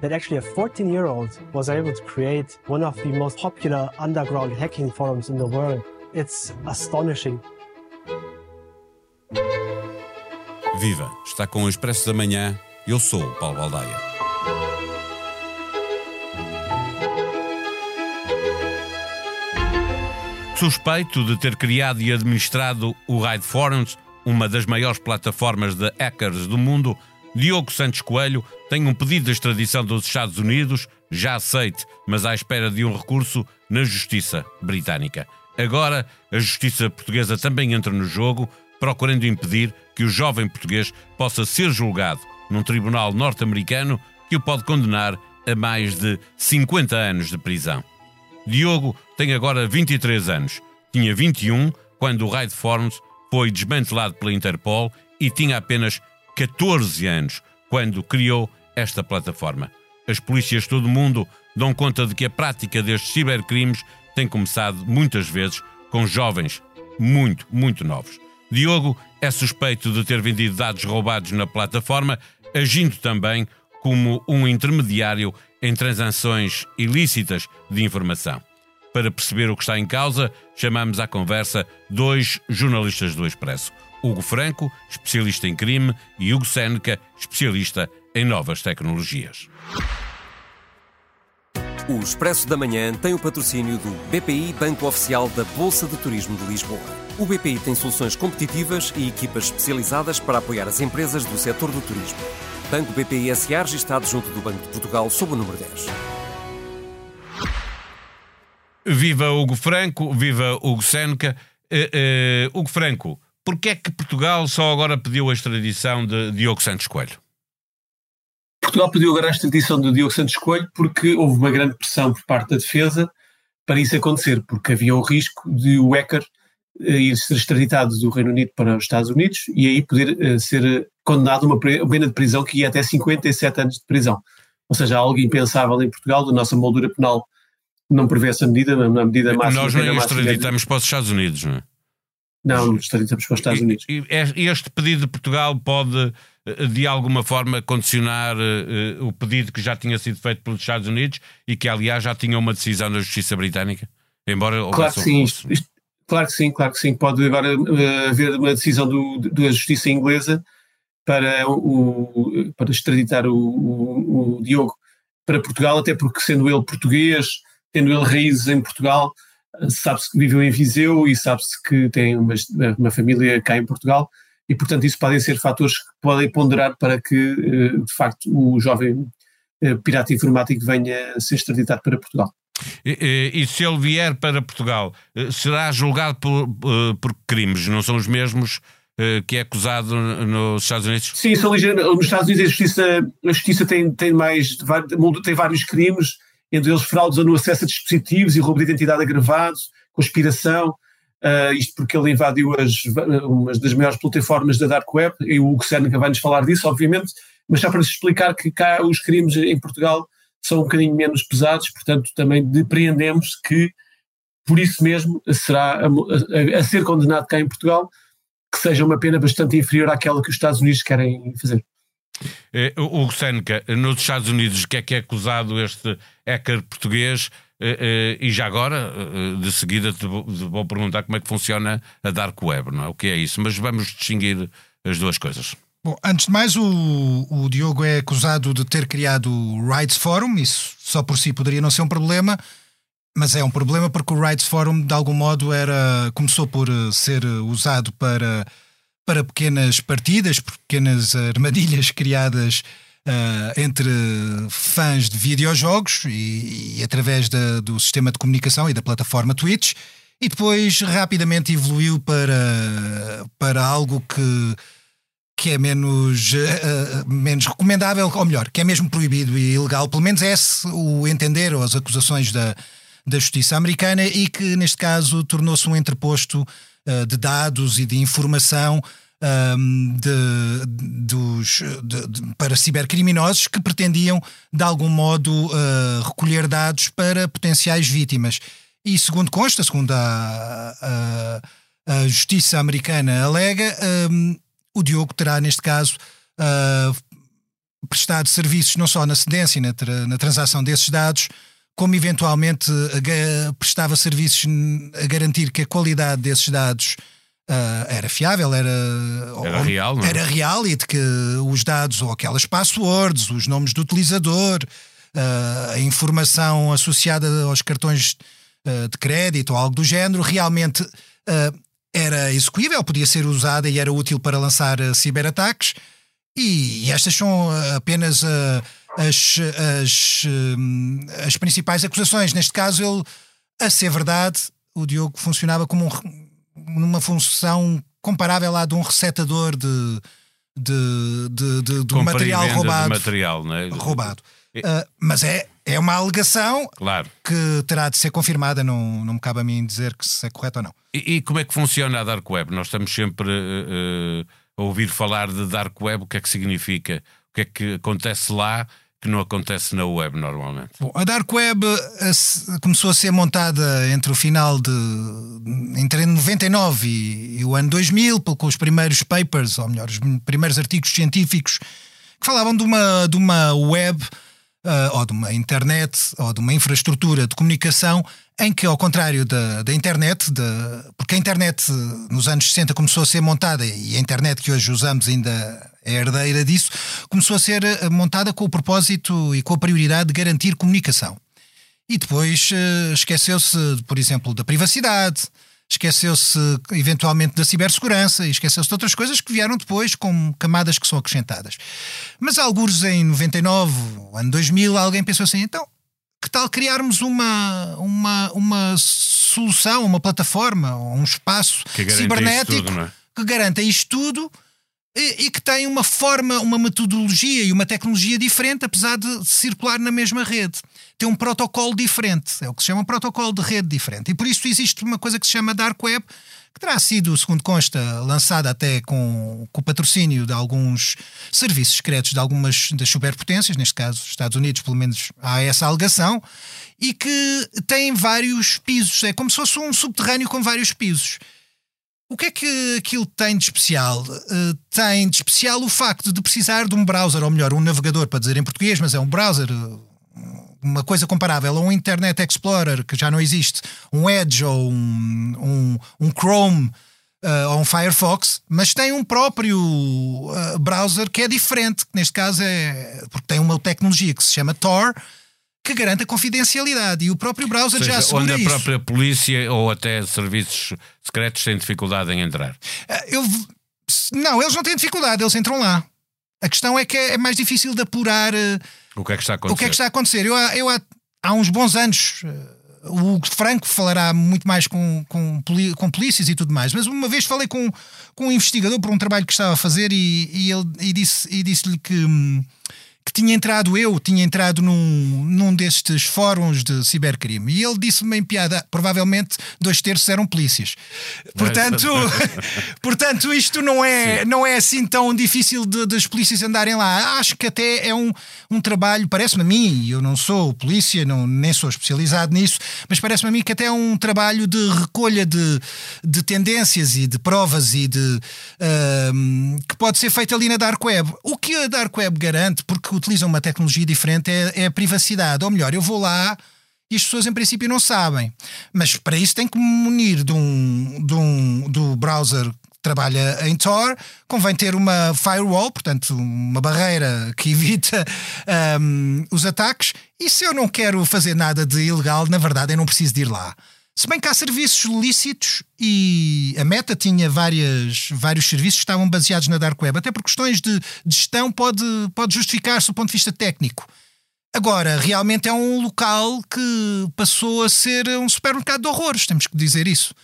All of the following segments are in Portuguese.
that actually a 14 year old was able to create one of the most popular underground hacking forums in the world. It's astonishing. Viva! Está com o Expresso da Manhã. Eu sou o Paulo Baldaia. Suspeito de ter criado e administrado o Ride Forums, uma das maiores plataformas de hackers do mundo, Diogo Santos Coelho tem um pedido de extradição dos Estados Unidos, já aceite, mas à espera de um recurso na Justiça Britânica. Agora, a Justiça Portuguesa também entra no jogo, procurando impedir que o jovem português possa ser julgado num tribunal norte-americano que o pode condenar a mais de 50 anos de prisão. Diogo tem agora 23 anos, tinha 21 quando o Raid Forms foi desmantelado pela Interpol e tinha apenas 14 anos quando criou esta plataforma. As polícias de todo o mundo dão conta de que a prática destes cibercrimes tem começado muitas vezes com jovens muito, muito novos. Diogo é suspeito de ter vendido dados roubados na plataforma, agindo também como um intermediário em transações ilícitas de informação. Para perceber o que está em causa, chamamos à conversa dois jornalistas do Expresso. Hugo Franco, especialista em crime, e Hugo Seneca, especialista em novas tecnologias. O Expresso da Manhã tem o patrocínio do BPI Banco Oficial da Bolsa de Turismo de Lisboa. O BPI tem soluções competitivas e equipas especializadas para apoiar as empresas do setor do turismo. Banco BPI SA registado junto do Banco de Portugal sob o número 10. Viva Hugo Franco, viva Hugo Seneca. Uh, uh, Hugo Franco, porquê é que Portugal só agora pediu a extradição de Diogo Santos Coelho? Portugal pediu agora a extradição de Diogo Santos Coelho porque houve uma grande pressão por parte da defesa para isso acontecer, porque havia o risco de o hacker eh, ir ser extraditado do Reino Unido para os Estados Unidos e aí poder ser condenado a uma pena de prisão que ia até 57 anos de prisão. Ou seja, algo impensável em Portugal, a nossa moldura penal não prevê essa medida, na medida máxima. Nós nem extraditamos para os Estados Unidos, não é? Não, extraditamos para os Estados Unidos. E, e este pedido de Portugal pode eh, de alguma forma condicionar uh, o pedido que já tinha sido feito pelos Estados Unidos e que, aliás, já tinha uma decisão da Justiça Britânica? Embora claro que sim, isto, isto, claro que sim, claro que sim. Pode agora uh, haver uma decisão do, da Justiça Inglesa para, o, para extraditar o, o, o, Diogo para Portugal, até porque, sendo ele português, tendo ele raízes em Portugal, sabe-se que viveu em Viseu e sabe-se que tem uma, uma família cá em Portugal e, portanto, isso podem ser fatores que podem ponderar para que, eh, de facto, o jovem eh, pirata informático venha a ser extraditado para Portugal. E, e, se ele vier para Portugal, eh, será julgado por, por crimes, não são os mesmos que é acusado nos Estados Unidos? Sim, são nos Estados Unidos a justiça, a justiça tem, tem, mais, tem vários crimes, entre eles fraudes no acesso a dispositivos e roubo de identidade agravado, conspiração, Uh, isto porque ele invadiu as, uma das maiores plataformas da Dark Web, e o Hugo Seneca vai nos falar disso, obviamente, mas só para explicar que cá os crimes em Portugal são um bocadinho menos pesados, portanto também depreendemos que por isso mesmo será a, a, a ser condenado cá em Portugal que seja uma pena bastante inferior àquela que os Estados Unidos querem fazer. Eh, Hugo Seneca, nos Estados Unidos, o que é que é acusado este hacker português? Eh, eh, e já agora, eh, de seguida, te vou perguntar como é que funciona a Dark Web, não é? O que é isso? Mas vamos distinguir as duas coisas. Bom, antes de mais, o, o Diogo é acusado de ter criado o Rights Forum, isso só por si poderia não ser um problema, mas é um problema porque o Rights Forum, de algum modo, era começou por ser usado para, para pequenas partidas, pequenas armadilhas criadas uh, entre fãs de videojogos e, e através da, do sistema de comunicação e da plataforma Twitch, e depois rapidamente evoluiu para, para algo que, que é menos, uh, menos recomendável, ou melhor, que é mesmo proibido e ilegal, pelo menos é esse o entender ou as acusações da, da justiça americana, e que neste caso tornou-se um entreposto de dados e de informação um, de, dos, de, de, para cibercriminosos que pretendiam, de algum modo, uh, recolher dados para potenciais vítimas. E, segundo consta, segundo a, a, a justiça americana alega, um, o Diogo terá, neste caso, uh, prestado serviços não só na cedência e na, tra na transação desses dados, como eventualmente prestava serviços a garantir que a qualidade desses dados Uh, era fiável, era, era real, não é? era real e de que os dados ou aquelas passwords, os nomes do utilizador, uh, a informação associada aos cartões uh, de crédito ou algo do género, realmente era execuível, podia ser usada e era útil para lançar ciberataques. E, e estas são apenas as, as, as principais acusações. Neste caso, ele, a ser verdade, o Diogo funcionava como um numa função comparável à de um resetador de, de, de, de, de material roubado. Material, é? Roubado. Uh, mas é, é uma alegação claro. que terá de ser confirmada, não, não me cabe a mim dizer que se é correto ou não. E, e como é que funciona a Dark Web? Nós estamos sempre uh, a ouvir falar de Dark Web, o que é que significa? O que é que acontece lá? Que não acontece na web normalmente. Bom, a Dark Web a, a, começou a ser montada entre o final de entre 99 e, e, o ano 2000 com os primeiros papers, ou melhor, os primeiros artigos científicos que falavam de uma, de uma web ou de uma internet ou de uma infraestrutura de comunicação em que, ao contrário da, da internet, da, porque a internet nos anos 60 começou a ser montada e a internet que hoje usamos ainda é herdeira disso, começou a ser eh, montada com o propósito e com a prioridade de garantir comunicação. E depois uh, esqueceu-se, por exemplo, da privacidade, esqueceu-se eventualmente da cibersegurança e esqueceu-se de outras coisas que vieram depois com camadas que são acrescentadas. Mas alguns em 99, ano 2000, alguém pensou assim, então que tal criarmos uma, uma, uma solução, uma plataforma, um espaço cibernético tudo, é? que garanta isto tudo e, e, que tem uma forma, uma metodologia e uma tecnologia diferente, apesar de circular na mesma rede. Tem um protocolo diferente, é o que se chama um protocolo de rede diferente. E por isso existe uma coisa que se chama Dark Web, que terá sido, segundo consta, lançada até com, com o patrocínio de alguns serviços secretos de algumas das superpotências, neste caso Estados Unidos, pelo menos há essa alegação, e que tem vários pisos. É como se fosse um subterrâneo com vários pisos. O que é que aquilo tem de especial? Uh, tem de especial o facto de precisar de um browser, ou melhor, um navegador, para dizer em português, mas é um browser, uma coisa comparável a um Internet Explorer que já não existe, um Edge ou um, um, um Chrome uh, ou um Firefox, mas tem um próprio uh, browser que é diferente, que neste caso é porque tem uma tecnologia que se chama Tor que garante a confidencialidade e o próprio browser seja, já assegura onde a isso. própria polícia ou até serviços secretos têm dificuldade em entrar. Ah, eu, não, eles não têm dificuldade, eles entram lá. A questão é que é mais difícil de apurar o que é que está a acontecer. O que é que está a acontecer. Eu, eu há, há uns bons anos ah, o Hugo Franco falará muito mais com, com, com polícias e tudo mais, mas uma vez falei com, com um investigador por um trabalho que estava a fazer e, e ele e disse, e disse-lhe que hum, que tinha entrado eu, tinha entrado num, num destes fóruns de cibercrime e ele disse-me em piada, provavelmente dois terços eram polícias. Portanto, portanto isto não é, não é assim tão difícil de, de, polícias andarem lá. Acho que até é um, um trabalho, parece-me a mim, eu não sou polícia, não, nem sou especializado nisso, mas parece-me a mim que até é um trabalho de recolha de, de tendências e de provas e de uh, que pode ser feito ali na Dark Web. O que a Dark Web garante, porque utilizam uma tecnologia diferente é, é a privacidade. Ou melhor, eu vou lá e as pessoas em princípio não sabem. Mas para isso tem que me munir de um, de um, do browser que trabalha em Tor, convém ter uma firewall, portanto, uma barreira que evita um, os ataques. E se eu não quero fazer nada de ilegal, na verdade eu não preciso de ir lá. Se bem que há serviços lícitos e a Meta tinha várias, vários serviços que estavam baseados na Dark Web, até por questões de, de gestão pode, pode justificar-se do ponto de vista técnico. Agora, realmente é um local que passou a ser um supermercado de horrores, temos que dizer isso.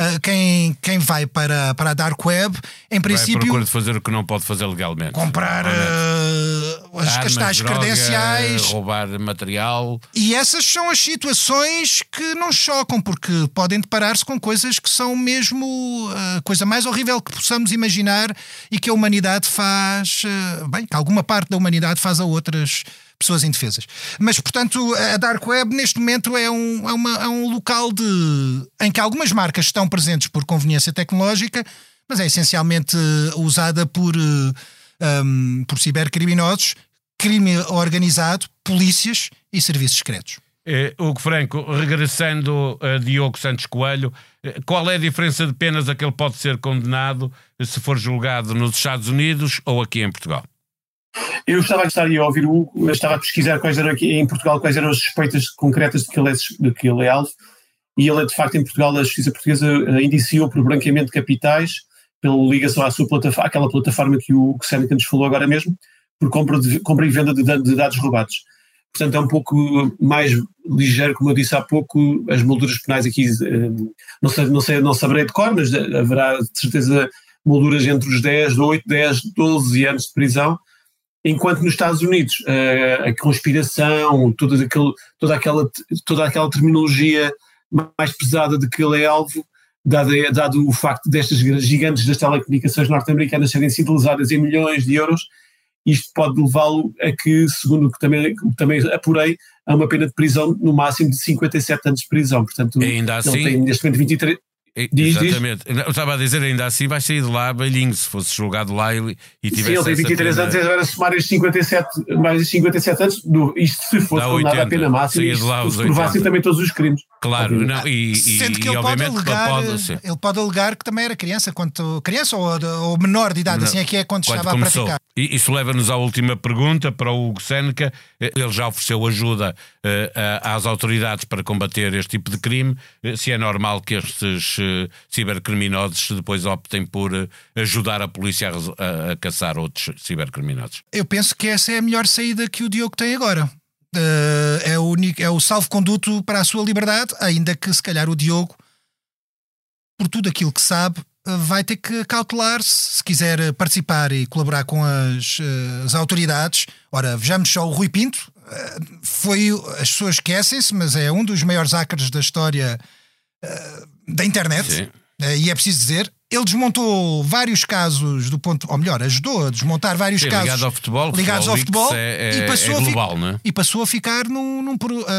Ah, quem, quem vai para, para a Dark Web, em princípio. Procura de fazer o que não pode fazer legalmente. Comprar uh, as, Armas, as droga, credenciais. Roubar material. E essas são as situações que não chocam, porque podem deparar-se com coisas que são mesmo a uh, coisa mais horrível que possamos imaginar e que a humanidade faz. Uh, bem, que alguma parte da humanidade faz a outras pessoas indefesas. Mas, portanto, a Dark Web neste momento é um, é, uma, é um local de, em que algumas marcas estão presentes por conveniência tecnológica, mas é essencialmente usada por, um, por cibercriminosos crime organizado, polícias e serviços secretos. Eh, Hugo Franco, regressando a Diogo Santos Coelho, eh, qual é a diferença de penas a que ele pode ser condenado se for julgado nos Estados Unidos ou aqui em Portugal? Eu estava a estar a ouvir o Hugo, eu estava a pesquisar quais eram aqui em Portugal quais eram as suspeitas concretas de que ele é, de que ele é alvo, e ele é de facto em Portugal, a justiça portuguesa uh, indiciou por branqueamento de capitais, pela ligação à sua plataforma, àquela plataforma que o Seneca nos falou agora mesmo, por compra, de, compra e venda de, de dados roubados. Portanto, é um pouco mais ligeiro, como eu disse há pouco, as molduras penais aqui, uh, não, sei, não, sei, não saberei de cor, mas haverá de certeza molduras entre os 10, 8, 10, 12 anos de prisão, enquanto nos Estados Unidos uh, a conspiração, toda, aquele, toda, aquela, toda aquela terminologia mais pesada de que ele é alvo, dado, dado o facto destas gigantes das telecomunicações norte-americanas serem sindelizadas em milhões de euros, isto pode levá-lo a que, segundo o que também, também apurei, a uma pena de prisão no máximo de 57 anos de prisão. Portanto, ainda assim, ele tem neste momento 23, Diz, Exatamente. Diz. Eu estava a dizer, ainda assim vai sair de lá belinho, se fosse julgado lá e, e tivesse. Sim, ele tem 23 anos, e agora somar estes 57, mais 57 anos, do, isto se fosse condenado a pena máxima, se provassem também todos os crimes. Claro, não, e, Sendo que ele pode alegar, pode, ele pode alegar que também era criança, quanto criança ou, ou menor de idade, não, assim é que é quando, quando estava começou. a praticar. E isso leva-nos à última pergunta para o Hugo Seneca. Ele já ofereceu ajuda uh, às autoridades para combater este tipo de crime. Uh, se é normal que estes uh, cibercriminosos depois optem por ajudar a polícia a, a, caçar outros cibercriminosos? Eu penso que essa é a melhor saída que o Diogo tem agora. É, o único, é o salvo-conduto para a sua liberdade, ainda que se calhar o Diogo, por tudo aquilo que sabe, vai ter que cautelar-se se quiser participar e colaborar com as, eh, as autoridades. Ora, vejamos só o Rui Pinto. Eh, foi, as pessoas esquecem-se, mas é um dos maiores hackers da história uh, da internet. Uh, e é preciso dizer, ele desmontou vários casos do ponto, ou melhor, ajudou a desmontar vários Sim, casos ligados ao futebol, ligados ao futebol é, é, e, passou é global, a é? e passou a ficar num, num,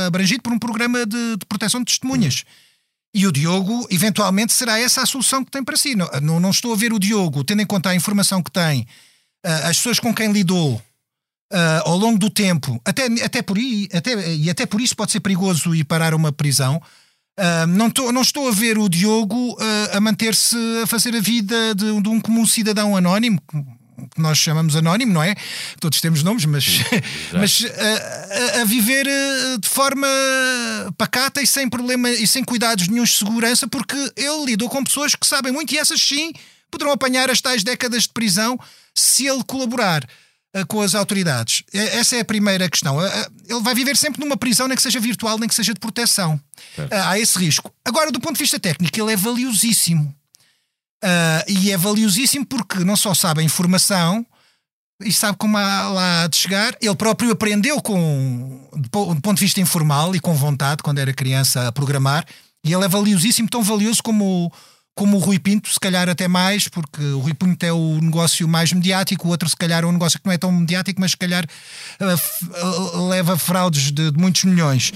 abrangido por um programa de, de proteção de testemunhas. Hum. E o Diogo, eventualmente, será essa a solução que tem para si. Não, não, não estou a ver o Diogo, tendo em conta a informação que tem, uh, as pessoas com quem lidou uh, ao longo do tempo, até, até por aí, até, e até por isso pode ser perigoso ir parar uma prisão. Uh, não, tô, não estou a ver o Diogo a manter-se a fazer a vida de, de um comum cidadão anónimo, que nós chamamos anónimo, não é? Todos temos nomes, mas, mas a, a, viver eh, de forma pacata e sem problema e sem cuidados nenhum de segurança, porque ele lidou com pessoas que sabem muito e essas sim poderão apanhar as tais décadas de prisão se ele colaborar uh, com as autoridades. Essa é a primeira questão. Uh, ele vai viver sempre numa prisão, nem que seja virtual, nem que seja de proteção. Há esse risco. Agora, do ponto de vista técnico, ele é valiosíssimo e é valiosíssimo porque não só sabe a informação e sabe como há lá de chegar. Ele próprio aprendeu com, do ponto de vista informal e com vontade, quando era criança, a programar. E ele é valiosíssimo, tão valioso como, como o Rui Pinto, se calhar até mais, porque o Rui Pinto é o negócio mais mediático, o outro, se calhar, é um negócio que não é tão mediático, mas se calhar uh, leva fraudes de, de muitos milhões.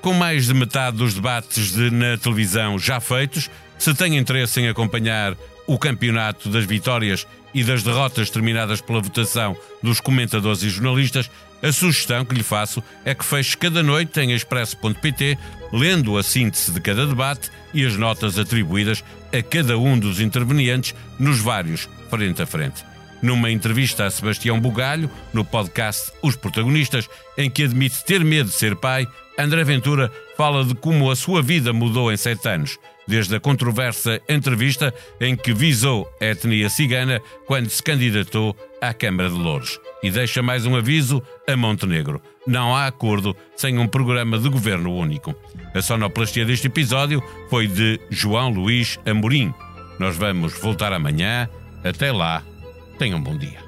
Com mais de metade dos debates de, na televisão já feitos, se tem interesse em acompanhar o campeonato das vitórias e das derrotas terminadas pela votação dos comentadores e jornalistas, a sugestão que lhe faço é que feche cada noite em expresso.pt, lendo a síntese de cada debate e as notas atribuídas a cada um dos intervenientes nos vários frente a frente. Numa entrevista a Sebastião Bugalho, no podcast Os Protagonistas, em que admite ter medo de ser pai, André Ventura fala de como a sua vida mudou em sete anos, desde a controversa entrevista em que visou a etnia cigana quando se candidatou à Câmara de Louros. E deixa mais um aviso a Montenegro: não há acordo sem um programa de governo único. A sonoplastia deste episódio foi de João Luís Amorim. Nós vamos voltar amanhã. Até lá, tenham um bom dia.